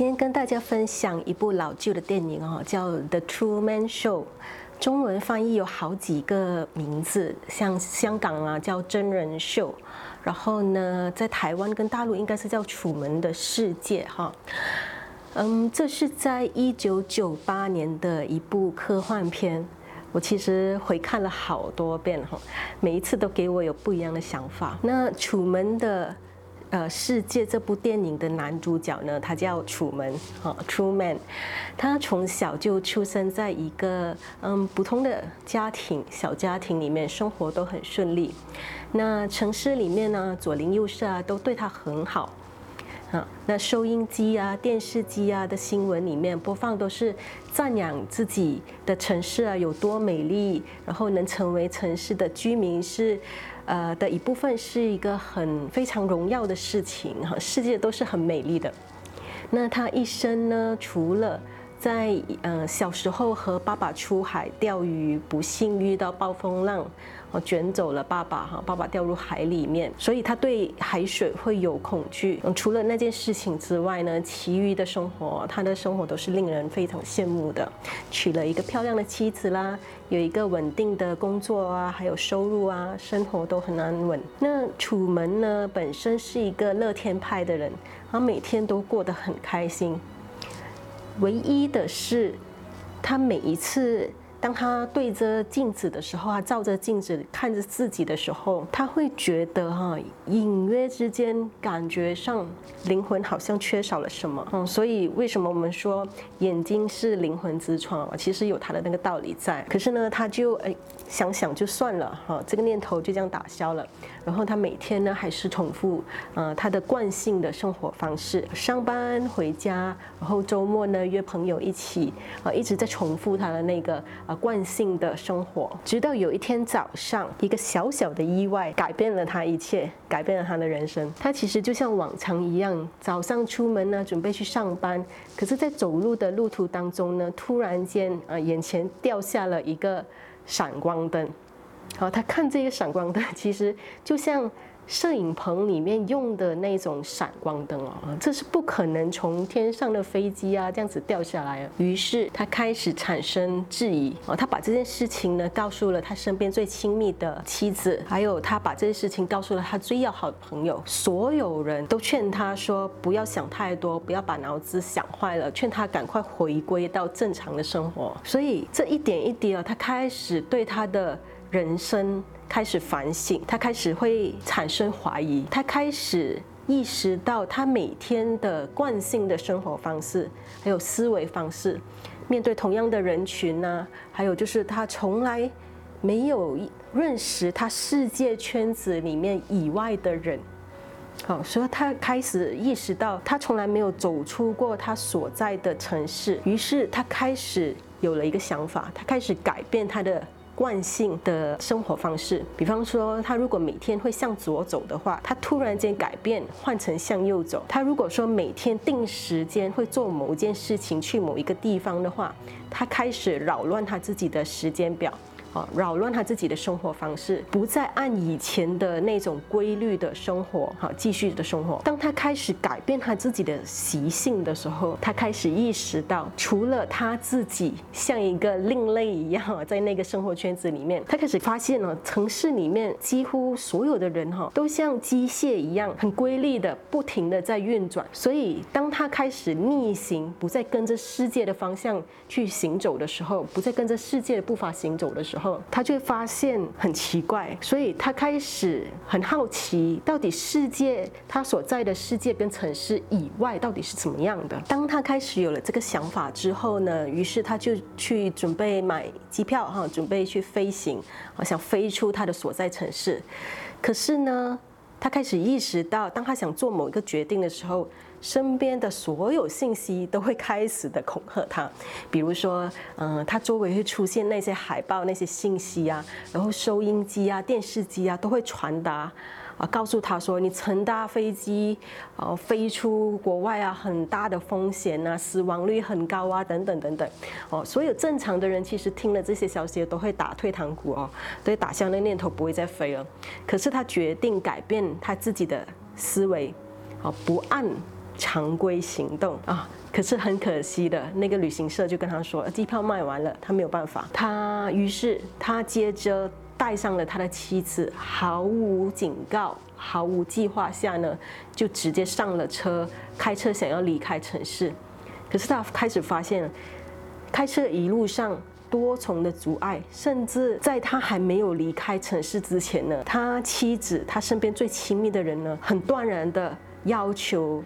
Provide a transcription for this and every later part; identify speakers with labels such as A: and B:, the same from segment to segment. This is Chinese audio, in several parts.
A: 今天跟大家分享一部老旧的电影哦，叫《The Truman Show》，中文翻译有好几个名字，像香港啊叫真人秀，然后呢，在台湾跟大陆应该是叫《楚门的世界》哈。嗯，这是在一九九八年的一部科幻片，我其实回看了好多遍哈，每一次都给我有不一样的想法。那楚门的。呃，世界这部电影的男主角呢，他叫楚门，哈，Truman，他从小就出生在一个嗯普通的家庭，小家庭里面，生活都很顺利。那城市里面呢，左邻右舍啊都对他很好，啊，那收音机啊、电视机啊的新闻里面播放都是赞扬自己的城市啊有多美丽，然后能成为城市的居民是。呃，的一部分是一个很非常荣耀的事情哈，世界都是很美丽的。那他一生呢，除了在呃小时候和爸爸出海钓鱼，不幸遇到暴风浪，哦卷走了爸爸哈，爸爸掉入海里面，所以他对海水会有恐惧。嗯，除了那件事情之外呢，其余的生活，他的生活都是令人非常羡慕的。娶了一个漂亮的妻子啦，有一个稳定的工作啊，还有收入啊，生活都很安稳。那楚门呢，本身是一个乐天派的人，他每天都过得很开心。唯一的是，他每一次当他对着镜子的时候，他照着镜子看着自己的时候，他会觉得哈，隐约之间感觉上灵魂好像缺少了什么。嗯，所以为什么我们说眼睛是灵魂之窗啊？其实有他的那个道理在。可是呢，他就哎想想就算了哈，这个念头就这样打消了。然后他每天呢还是重复呃他的惯性的生活方式，上班回家，然后周末呢约朋友一起啊一直在重复他的那个啊惯性的生活，直到有一天早上，一个小小的意外改变了他一切，改变了他的人生。他其实就像往常一样，早上出门呢准备去上班，可是，在走路的路途当中呢，突然间啊眼前掉下了一个闪光灯。好，他看这个闪光灯，其实就像摄影棚里面用的那种闪光灯哦，这是不可能从天上的飞机啊这样子掉下来。于是他开始产生质疑哦，他把这件事情呢告诉了他身边最亲密的妻子，还有他把这件事情告诉了他最要好的朋友。所有人都劝他说不要想太多，不要把脑子想坏了，劝他赶快回归到正常的生活。所以这一点一滴啊，他开始对他的。人生开始反省，他开始会产生怀疑，他开始意识到他每天的惯性的生活方式，还有思维方式，面对同样的人群呢，还有就是他从来没有认识他世界圈子里面以外的人，好，所以他开始意识到他从来没有走出过他所在的城市，于是他开始有了一个想法，他开始改变他的。惯性的生活方式，比方说，他如果每天会向左走的话，他突然间改变换成向右走；他如果说每天定时间会做某一件事情去某一个地方的话，他开始扰乱他自己的时间表。啊，扰乱他自己的生活方式，不再按以前的那种规律的生活，哈，继续的生活。当他开始改变他自己的习性的时候，他开始意识到，除了他自己像一个另类一样，在那个生活圈子里面，他开始发现了城市里面几乎所有的人，哈，都像机械一样，很规律的，不停的在运转。所以，当他开始逆行，不再跟着世界的方向去行走的时候，不再跟着世界的步伐行走的时候，后，他就发现很奇怪，所以他开始很好奇，到底世界他所在的世界跟城市以外到底是怎么样的。当他开始有了这个想法之后呢，于是他就去准备买机票哈，准备去飞行，想飞出他的所在城市。可是呢，他开始意识到，当他想做某一个决定的时候，身边的所有信息都会开始的恐吓他，比如说，嗯，他周围会出现那些海报、那些信息啊，然后收音机啊、电视机啊都会传达，啊，告诉他说你乘搭飞机，啊，飞出国外啊，很大的风险啊，死亡率很高啊，等等等等，哦，所有正常的人其实听了这些消息都会打退堂鼓哦，都会打消那念头，不会再飞了。可是他决定改变他自己的思维，啊，不按。常规行动啊，可是很可惜的，那个旅行社就跟他说，机票卖完了，他没有办法。他于是他接着带上了他的妻子，毫无警告、毫无计划下呢，就直接上了车，开车想要离开城市。可是他开始发现，开车一路上多重的阻碍，甚至在他还没有离开城市之前呢，他妻子、他身边最亲密的人呢，很断然的要求。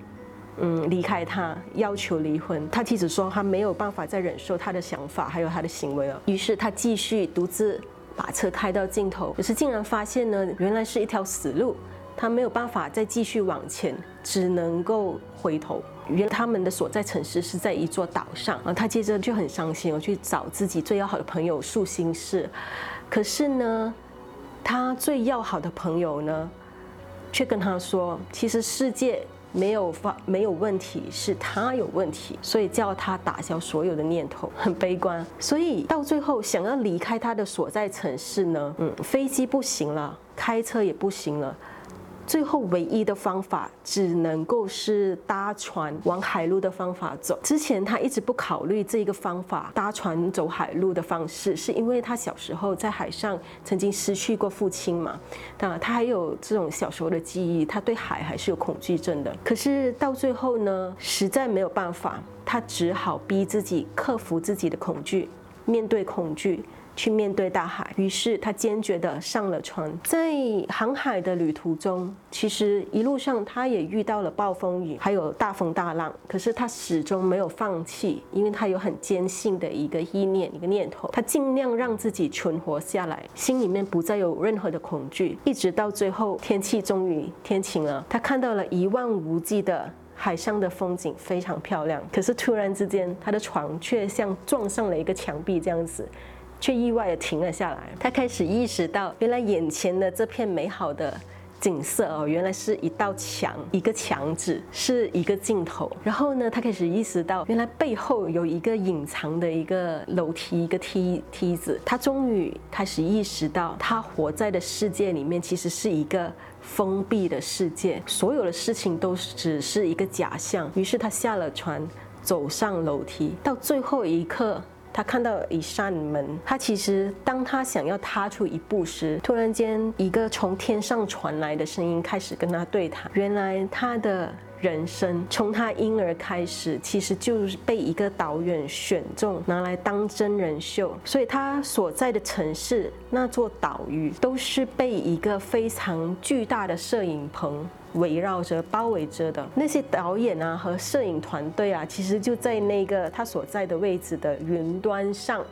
A: 嗯，离开他，要求离婚。他妻子说，他没有办法再忍受他的想法，还有他的行为了。于是他继续独自把车开到尽头，可是竟然发现呢，原来是一条死路，他没有办法再继续往前，只能够回头。原来他们的所在城市是在一座岛上啊，他接着就很伤心，我去找自己最要好的朋友诉心事。可是呢，他最要好的朋友呢，却跟他说，其实世界。没有发没有问题，是他有问题，所以叫他打消所有的念头，很悲观。所以到最后想要离开他的所在城市呢，嗯，飞机不行了，开车也不行了。最后唯一的方法只能够是搭船往海路的方法走。之前他一直不考虑这个方法，搭船走海路的方式，是因为他小时候在海上曾经失去过父亲嘛，那他还有这种小时候的记忆，他对海还是有恐惧症的。可是到最后呢，实在没有办法，他只好逼自己克服自己的恐惧，面对恐惧。去面对大海，于是他坚决地上了船。在航海的旅途中，其实一路上他也遇到了暴风雨，还有大风大浪。可是他始终没有放弃，因为他有很坚信的一个意念、一个念头。他尽量让自己存活下来，心里面不再有任何的恐惧。一直到最后，天气终于天晴了，他看到了一望无际的海上的风景，非常漂亮。可是突然之间，他的船却像撞上了一个墙壁这样子。却意外的停了下来。他开始意识到，原来眼前的这片美好的景色哦，原来是一道墙，一个墙纸，是一个镜头。然后呢，他开始意识到，原来背后有一个隐藏的一个楼梯，一个梯梯子。他终于开始意识到，他活在的世界里面其实是一个封闭的世界，所有的事情都只是一个假象。于是他下了船，走上楼梯，到最后一刻。他看到一扇门，他其实当他想要踏出一步时，突然间一个从天上传来的声音开始跟他对谈。原来他的人生从他婴儿开始，其实就是被一个导演选中拿来当真人秀，所以他所在的城市那座岛屿都是被一个非常巨大的摄影棚。围绕着、包围着的那些导演啊和摄影团队啊，其实就在那个他所在的位置的云端上。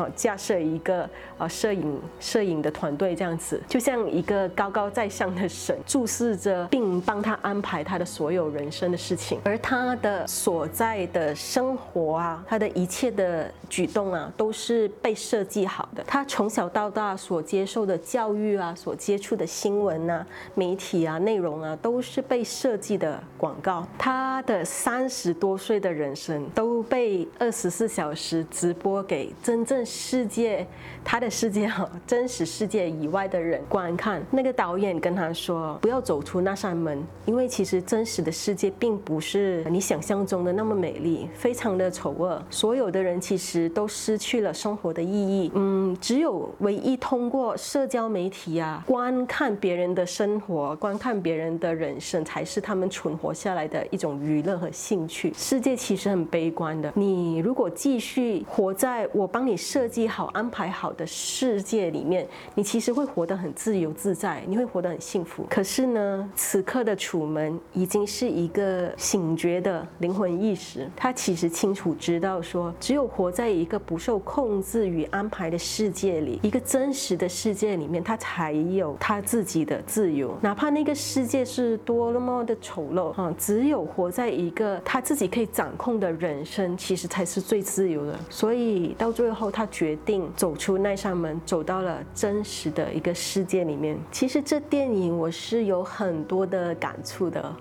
A: 好，架设一个啊摄影摄影的团队这样子，就像一个高高在上的神 注视着，并帮他安排他的所有人生的事情。而他的所在的生活啊，他的一切的举动啊，都是被设计好的。他从小到大所接受的教育啊，所接触的新闻啊、媒体啊、内容啊，都是被设计的广告。他的三十多岁的人生都被二十四小时直播给真正。世界，他的世界哈，真实世界以外的人观看。那个导演跟他说：“不要走出那扇门，因为其实真实的世界并不是你想象中的那么美丽，非常的丑恶。所有的人其实都失去了生活的意义。嗯，只有唯一通过社交媒体啊，观看别人的生活，观看别人的人生，才是他们存活下来的一种娱乐和兴趣。世界其实很悲观的。你如果继续活在我帮你。设计好、安排好的世界里面，你其实会活得很自由自在，你会活得很幸福。可是呢，此刻的楚门已经是一个醒觉的灵魂意识，他其实清楚知道说，只有活在一个不受控制与安排的世界里，一个真实的世界里面，他才有他自己的自由。哪怕那个世界是多么的丑陋啊，只有活在一个他自己可以掌控的人生，其实才是最自由的。所以到最后他。他决定走出那扇门，走到了真实的一个世界里面。其实这电影我是有很多的感触的。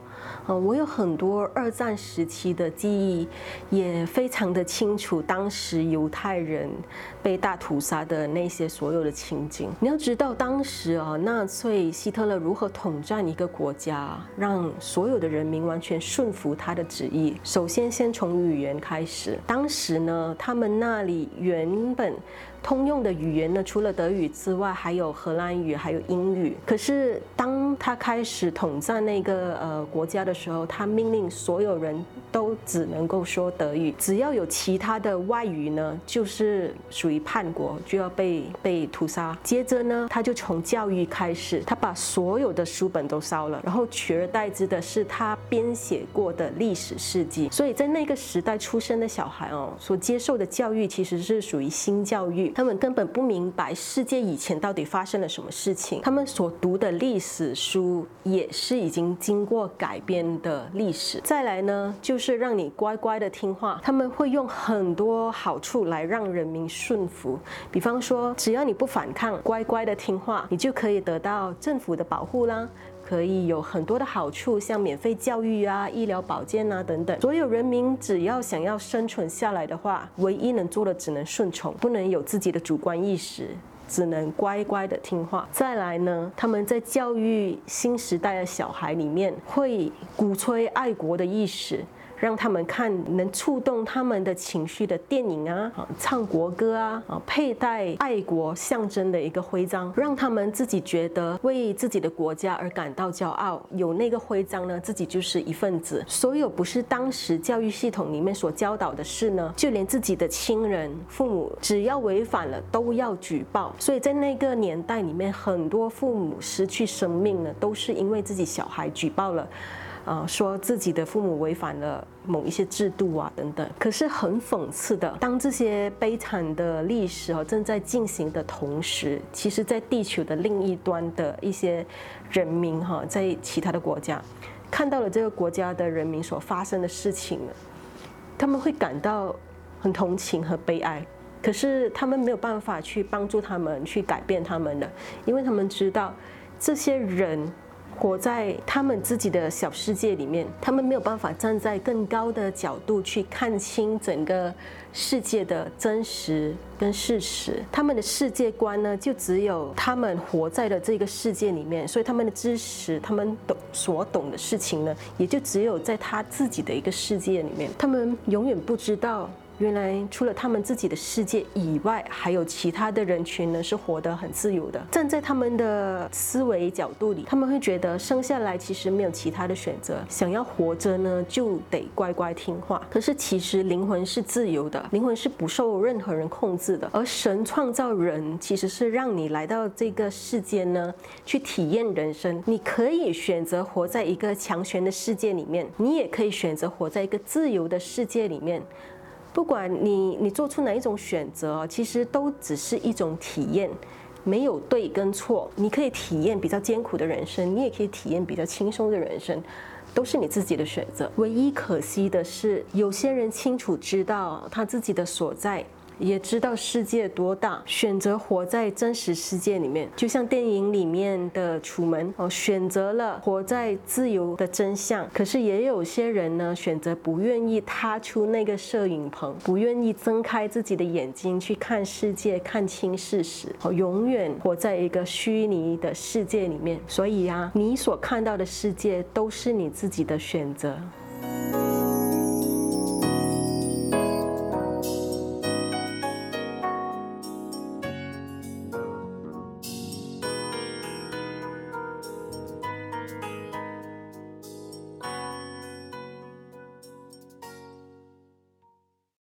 A: 呃，我有很多二战时期的记忆，也非常的清楚当时犹太人被大屠杀的那些所有的情景。你要知道，当时啊，纳粹希特勒如何统战一个国家，让所有的人民完全顺服他的旨意。首先，先从语言开始。当时呢，他们那里原本。通用的语言呢，除了德语之外，还有荷兰语，还有英语。可是当他开始统战那个呃国家的时候，他命令所有人都只能够说德语，只要有其他的外语呢，就是属于叛国，就要被被屠杀。接着呢，他就从教育开始，他把所有的书本都烧了，然后取而代之的是他编写过的历史事迹。所以在那个时代出生的小孩哦，所接受的教育其实是属于新教育。他们根本不明白世界以前到底发生了什么事情，他们所读的历史书也是已经经过改编的历史。再来呢，就是让你乖乖的听话，他们会用很多好处来让人民顺服，比方说，只要你不反抗，乖乖的听话，你就可以得到政府的保护啦。可以有很多的好处，像免费教育啊、医疗保健啊等等。所有人民只要想要生存下来的话，唯一能做的只能顺从，不能有自己的主观意识，只能乖乖的听话。再来呢，他们在教育新时代的小孩里面，会鼓吹爱国的意识。让他们看能触动他们的情绪的电影啊，唱国歌啊，啊，佩戴爱国象征的一个徽章，让他们自己觉得为自己的国家而感到骄傲。有那个徽章呢，自己就是一份子。所有不是当时教育系统里面所教导的事呢，就连自己的亲人、父母，只要违反了都要举报。所以在那个年代里面，很多父母失去生命呢，都是因为自己小孩举报了。啊，说自己的父母违反了某一些制度啊，等等。可是很讽刺的，当这些悲惨的历史啊正在进行的同时，其实，在地球的另一端的一些人民哈，在其他的国家，看到了这个国家的人民所发生的事情，他们会感到很同情和悲哀。可是他们没有办法去帮助他们，去改变他们的，因为他们知道这些人。活在他们自己的小世界里面，他们没有办法站在更高的角度去看清整个世界的真实跟事实。他们的世界观呢，就只有他们活在的这个世界里面，所以他们的知识，他们懂所懂的事情呢，也就只有在他自己的一个世界里面。他们永远不知道。原来除了他们自己的世界以外，还有其他的人群呢，是活得很自由的。站在他们的思维角度里，他们会觉得生下来其实没有其他的选择，想要活着呢，就得乖乖听话。可是其实灵魂是自由的，灵魂是不受任何人控制的。而神创造人，其实是让你来到这个世间呢，去体验人生。你可以选择活在一个强权的世界里面，你也可以选择活在一个自由的世界里面。不管你你做出哪一种选择，其实都只是一种体验，没有对跟错。你可以体验比较艰苦的人生，你也可以体验比较轻松的人生，都是你自己的选择。唯一可惜的是，有些人清楚知道他自己的所在。也知道世界多大，选择活在真实世界里面，就像电影里面的楚门哦，选择了活在自由的真相。可是也有些人呢，选择不愿意踏出那个摄影棚，不愿意睁开自己的眼睛去看世界，看清事实，哦，永远活在一个虚拟的世界里面。所以啊，你所看到的世界都是你自己的选择。